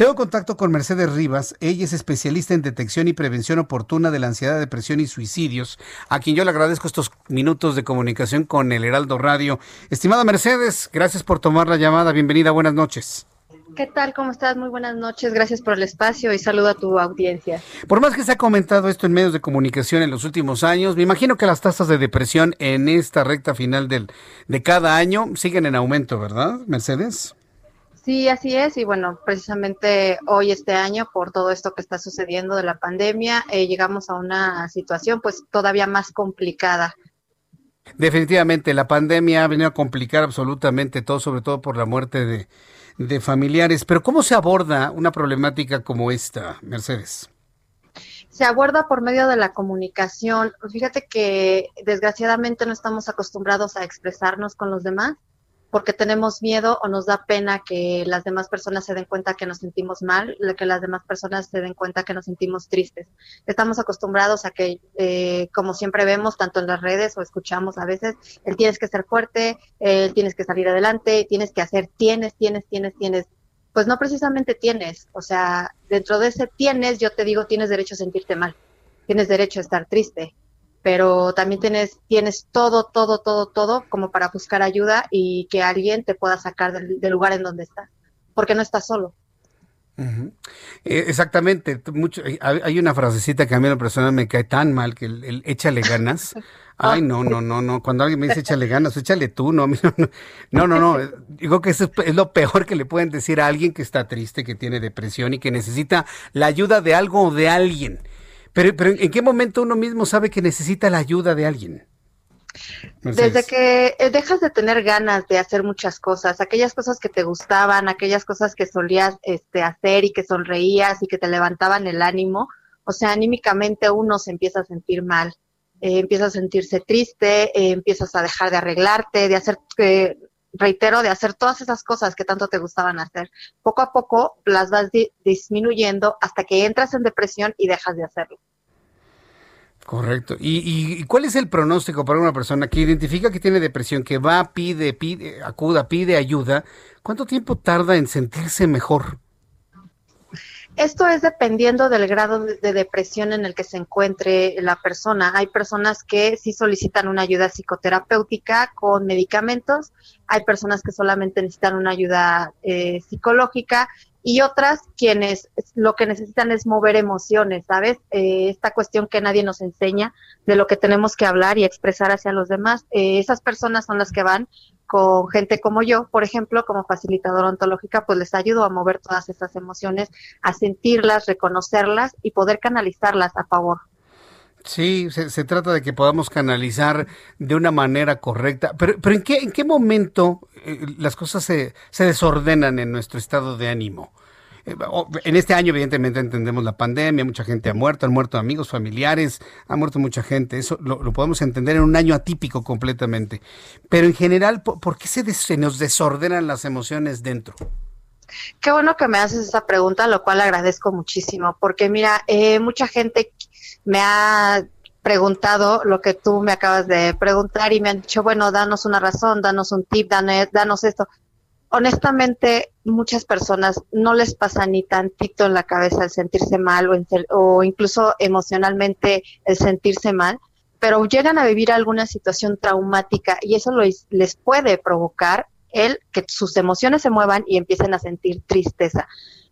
Tengo contacto con Mercedes Rivas. Ella es especialista en detección y prevención oportuna de la ansiedad, depresión y suicidios, a quien yo le agradezco estos minutos de comunicación con el Heraldo Radio. Estimada Mercedes, gracias por tomar la llamada. Bienvenida, buenas noches. ¿Qué tal? ¿Cómo estás? Muy buenas noches. Gracias por el espacio y saludo a tu audiencia. Por más que se ha comentado esto en medios de comunicación en los últimos años, me imagino que las tasas de depresión en esta recta final del, de cada año siguen en aumento, ¿verdad, Mercedes? Sí, así es. Y bueno, precisamente hoy, este año, por todo esto que está sucediendo de la pandemia, eh, llegamos a una situación pues todavía más complicada. Definitivamente, la pandemia ha venido a complicar absolutamente todo, sobre todo por la muerte de, de familiares. Pero ¿cómo se aborda una problemática como esta, Mercedes? Se aborda por medio de la comunicación. Fíjate que desgraciadamente no estamos acostumbrados a expresarnos con los demás porque tenemos miedo o nos da pena que las demás personas se den cuenta que nos sentimos mal, que las demás personas se den cuenta que nos sentimos tristes. Estamos acostumbrados a que, eh, como siempre vemos, tanto en las redes o escuchamos a veces, el tienes que ser fuerte, el tienes que salir adelante, tienes que hacer, tienes, tienes, tienes, tienes. Pues no precisamente tienes, o sea, dentro de ese tienes, yo te digo, tienes derecho a sentirte mal, tienes derecho a estar triste, pero también tienes, tienes todo, todo, todo, todo como para buscar ayuda y que alguien te pueda sacar del, lugar en donde estás, porque no estás solo. Eh, exactamente, mucho, eh, hay una frasecita que a mí en persona me cae tan mal que el, échale ganas. Ay, no, no, no, no. Cuando alguien me dice échale ganas, échale tú, no, no, no, no. Digo que eso es lo peor que le pueden decir a alguien que está triste, que tiene depresión y que necesita la ayuda de algo o de alguien. Pero, pero ¿en qué momento uno mismo sabe que necesita la ayuda de alguien? Desde que eh, dejas de tener ganas de hacer muchas cosas, aquellas cosas que te gustaban, aquellas cosas que solías este, hacer y que sonreías y que te levantaban el ánimo, o sea, anímicamente uno se empieza a sentir mal, eh, empieza a sentirse triste, eh, empiezas a dejar de arreglarte, de hacer, reitero, de hacer todas esas cosas que tanto te gustaban hacer. Poco a poco las vas disminuyendo hasta que entras en depresión y dejas de hacerlo. Correcto. ¿Y, cuál es el pronóstico para una persona que identifica que tiene depresión, que va, pide, pide, acuda, pide ayuda? ¿Cuánto tiempo tarda en sentirse mejor? Esto es dependiendo del grado de, depresión en el que se encuentre la persona. Hay personas que sí solicitan una ayuda psicoterapéutica con medicamentos, hay personas que solamente necesitan una ayuda eh, psicológica y otras quienes lo que necesitan es mover emociones, ¿sabes? Eh, esta cuestión que nadie nos enseña de lo que tenemos que hablar y expresar hacia los demás. Eh, esas personas son las que van con gente como yo, por ejemplo, como facilitadora ontológica, pues les ayudo a mover todas esas emociones, a sentirlas, reconocerlas y poder canalizarlas a favor. Sí, se, trata de que podamos canalizar de una manera correcta. Pero, pero ¿en, qué, ¿en qué momento eh, las cosas se, se desordenan en nuestro estado de ánimo? En este año, evidentemente, entendemos la pandemia, mucha gente ha muerto, han muerto amigos, familiares, ha muerto mucha gente. Eso lo, podemos entender en un año atípico completamente. Pero en general, ¿por, qué se, se nos desordenan las emociones dentro? Qué bueno que me haces esa pregunta, lo cual agradezco muchísimo, porque mira, eh, mucha gente me ha preguntado lo que tú me acabas de preguntar y me han dicho, bueno, danos una razón, danos un tip, danos esto honestamente muchas personas no les pasa ni tantito en la cabeza el sentirse mal o, o incluso emocionalmente el sentirse mal, pero llegan a vivir alguna situación traumática y eso les puede provocar el que sus emociones se muevan y empiecen a sentir tristeza.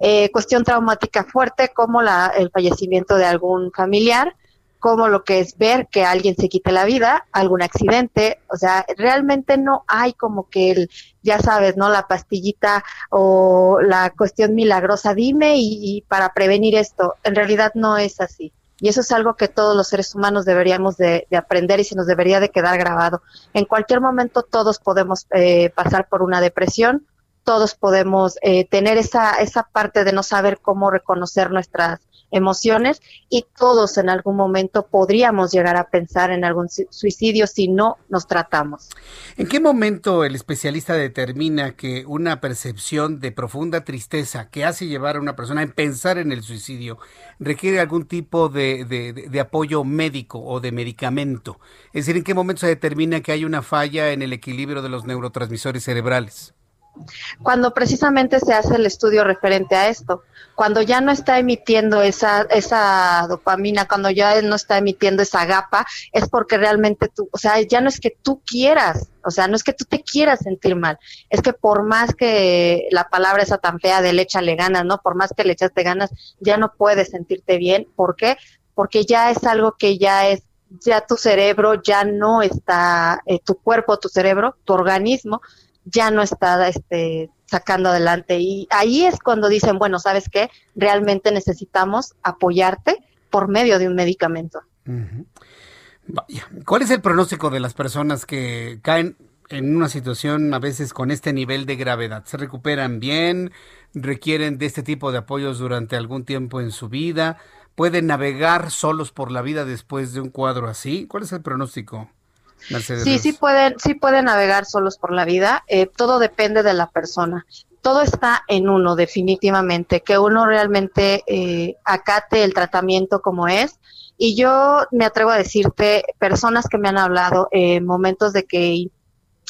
Eh, cuestión traumática fuerte como la, el fallecimiento de algún familiar, como lo que es ver que alguien se quite la vida, algún accidente, o sea, realmente no hay como que el, ya sabes, ¿no? La pastillita o la cuestión milagrosa, dime y, para prevenir esto, en realidad no es así. Y eso es algo que todos los seres humanos deberíamos de, aprender y se nos debería de quedar grabado. En cualquier momento todos podemos eh, pasar por una depresión, todos podemos eh, tener esa, esa parte de no saber cómo reconocer nuestras emociones y todos en algún momento podríamos llegar a pensar en algún suicidio si no nos tratamos. ¿En qué momento el especialista determina que una percepción de profunda tristeza que hace llevar a una persona a pensar en el suicidio requiere algún tipo de, de apoyo médico o de medicamento? Es decir, ¿en qué momento se determina que hay una falla en el equilibrio de los neurotransmisores cerebrales? Cuando precisamente se hace el estudio referente a esto, cuando ya no está emitiendo esa, esa dopamina, cuando ya no está emitiendo esa gapa, es porque realmente tú, o sea, ya no es que tú quieras, o sea, no es que tú te quieras sentir mal, es que por más que la palabra esa tan fea de le ganas, ¿no? Por más que le echaste ganas, ya no puedes sentirte bien. ¿Por qué? Porque ya es algo que ya es ya tu cerebro ya no está, eh, tu cuerpo, tu cerebro, tu organismo ya no está este, sacando adelante. Y ahí es cuando dicen, bueno, ¿sabes qué? Realmente necesitamos apoyarte por medio de un medicamento. ¿Cuál es el pronóstico de las personas que caen en una situación a veces con este nivel de gravedad? ¿Se recuperan bien? ¿Requieren de este tipo de apoyos durante algún tiempo en su vida? ¿Pueden navegar solos por la vida después de un cuadro así? ¿Cuál es el pronóstico? Sí, sí pueden, sí pueden navegar solos por la vida. Eh, todo depende de la persona. Todo está en uno, definitivamente, que uno realmente eh, acate el tratamiento como es. Y yo me atrevo a decirte, personas que me han hablado en momentos de que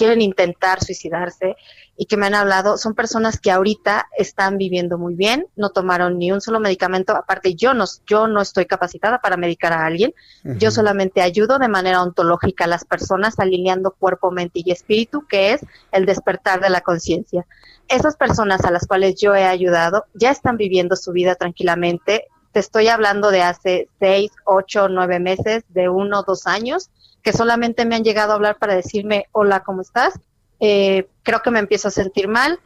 quieren intentar suicidarse y que me han hablado, son personas que ahorita están viviendo muy bien, no tomaron ni un solo medicamento, aparte yo no, yo no estoy capacitada para medicar a alguien, yo solamente ayudo de manera ontológica a las personas alineando cuerpo, mente y espíritu, que es el despertar de la conciencia. Esas personas a las cuales yo he ayudado ya están viviendo su vida tranquilamente, te estoy hablando de hace seis, ocho, nueve meses, de uno, dos años, que solamente me han llegado a hablar para decirme, hola, ¿cómo estás? Eh, creo que me empiezo a sentir mal,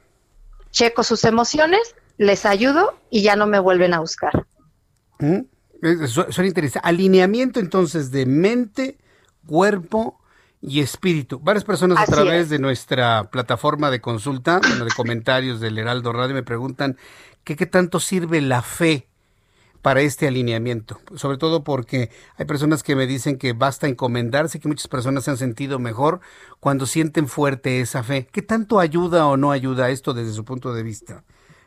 checo sus emociones, les ayudo y ya no me vuelven a buscar. ¿Mm? Suena interesante. Alineamiento entonces de mente, cuerpo y espíritu. Varias personas a través de nuestra plataforma de consulta, de comentarios del Heraldo Radio, me preguntan qué tanto sirve la fe para este alineamiento, sobre todo porque hay personas que me dicen que basta encomendarse, que muchas personas se han sentido mejor cuando sienten fuerte esa fe. ¿Qué tanto ayuda o no ayuda esto desde su punto de vista,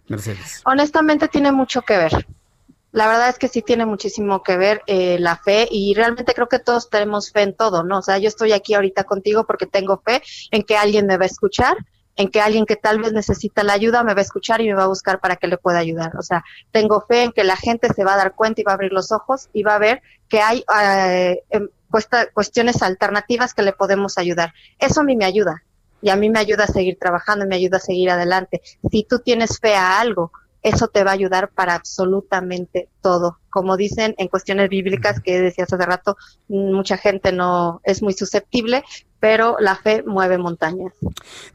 Mercedes? Honestamente tiene mucho que ver. La verdad es que sí tiene muchísimo que ver eh, la fe y realmente creo que todos tenemos fe en todo, ¿no? O sea, yo estoy aquí ahorita contigo porque tengo fe en que alguien me va a escuchar, en que alguien que tal vez necesita la ayuda me va a escuchar y me va a buscar para que le pueda ayudar. O sea, tengo fe en que la gente se va a dar cuenta y va a abrir los ojos y va a ver que hay eh, em, cuestiones alternativas que le podemos ayudar. Eso a mí me ayuda y a mí me ayuda a seguir trabajando me ayuda a seguir adelante. Si tú tienes fe a algo, eso te va a ayudar para absolutamente todo. Como dicen en cuestiones bíblicas que decías hace rato, mucha gente no es muy susceptible, pero la fe mueve montañas.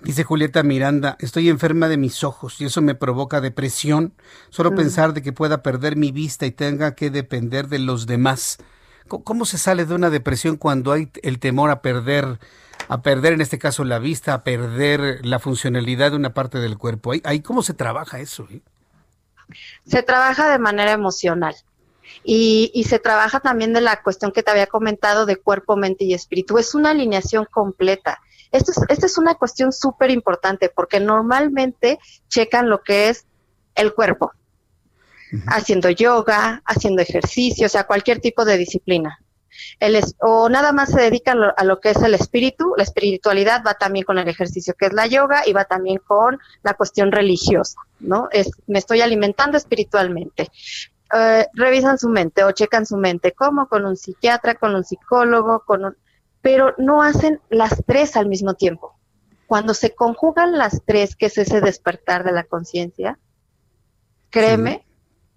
Dice Julieta Miranda, estoy enferma de mis ojos y eso me provoca depresión. Solo pensar de que pueda perder mi vista y tenga que depender de los demás. ¿Cómo se sale de una depresión cuando hay el temor a perder, a perder en este caso la vista, a perder la funcionalidad de una parte del cuerpo? ¿Ahí, cómo se trabaja eso? Eh? Se trabaja de manera emocional. Y, se trabaja también de la cuestión que te había comentado de cuerpo, mente y espíritu. Es una alineación completa. Esto es, esta es una cuestión súper importante porque normalmente checan lo que es el cuerpo, haciendo yoga, haciendo ejercicio, o sea, cualquier tipo de disciplina. El o nada más se dedican a lo que es el espíritu, la espiritualidad va también con el ejercicio que es la yoga y va también con la cuestión religiosa, ¿no? Es, me estoy alimentando espiritualmente. Eh, revisan su mente o checan su mente, como con un psiquiatra, con un psicólogo, con un... pero no hacen las tres al mismo tiempo. Cuando se conjugan las tres, que es ese despertar de la conciencia, créeme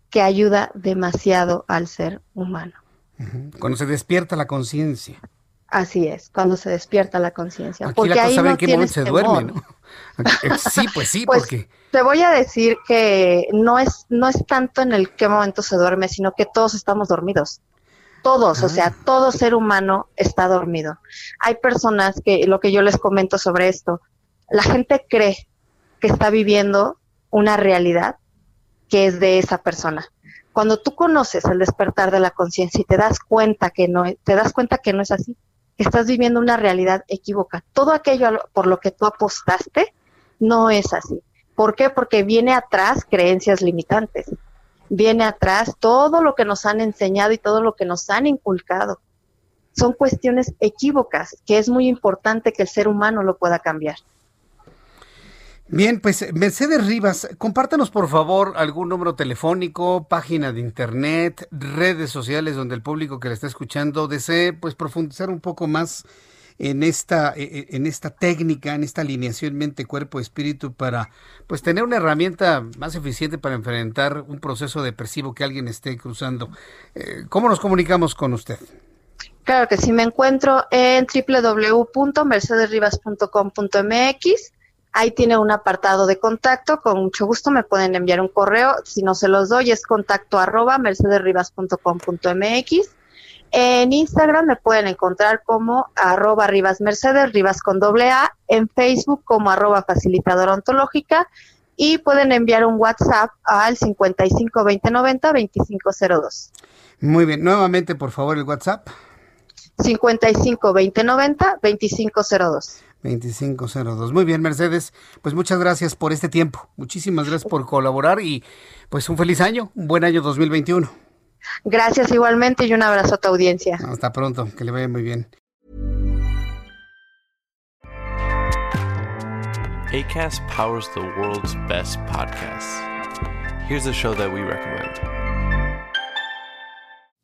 que ayuda demasiado al ser humano. Cuando se despierta la conciencia. Así es, cuando se despierta la conciencia. Porque ahí no qué momento se duerme, ¿no? Sí, pues sí, pues, porque... Te voy a decir que no es, no es tanto en el qué momento se duerme, sino que todos estamos dormidos. Todos, o sea, ah. todo ser humano está dormido. Hay personas que, lo que yo les comento sobre esto, la gente cree que está viviendo una realidad que es de esa persona. Cuando tú conoces el despertar de la conciencia y te das cuenta que no te das cuenta que no es así, que estás viviendo una realidad equívoca. Todo aquello por lo que tú apostaste no es así. ¿Por qué? Porque viene atrás creencias limitantes. Viene atrás todo lo que nos han enseñado y todo lo que nos han inculcado. Son cuestiones equívocas que es muy importante que el ser humano lo pueda cambiar. Bien, pues Mercedes Rivas, compártanos por favor algún número telefónico, página de internet, redes sociales donde el público que le está escuchando desee pues profundizar un poco más en esta, e, e, en esta técnica, en esta alineación mente, cuerpo, espíritu para pues tener una herramienta más eficiente para enfrentar un proceso depresivo que alguien esté cruzando. Eh, ¿Cómo nos comunicamos con usted? Claro que sí, me encuentro en www.mercedesrivas.com.mx Ahí tiene un apartado de contacto, con mucho gusto me pueden enviar un correo, si no se los doy es contacto arroba mercedesrivas.com.mx. En Instagram me pueden encontrar como arroba Rivas Mercedes, Rivas con doble A, en Facebook como arroba facilitadora ontológica y pueden enviar un WhatsApp al 55 20 90 2502. Muy bien, nuevamente por favor el WhatsApp. 55 20 90 2502. 2502. Muy bien, Mercedes. Pues muchas gracias por este tiempo. Muchísimas gracias por colaborar y pues un feliz año, un buen año 2021. Gracias igualmente y un abrazo a tu audiencia. Hasta pronto, que le vaya muy bien. ACAST powers the world's best podcasts. Here's a show that we recommend.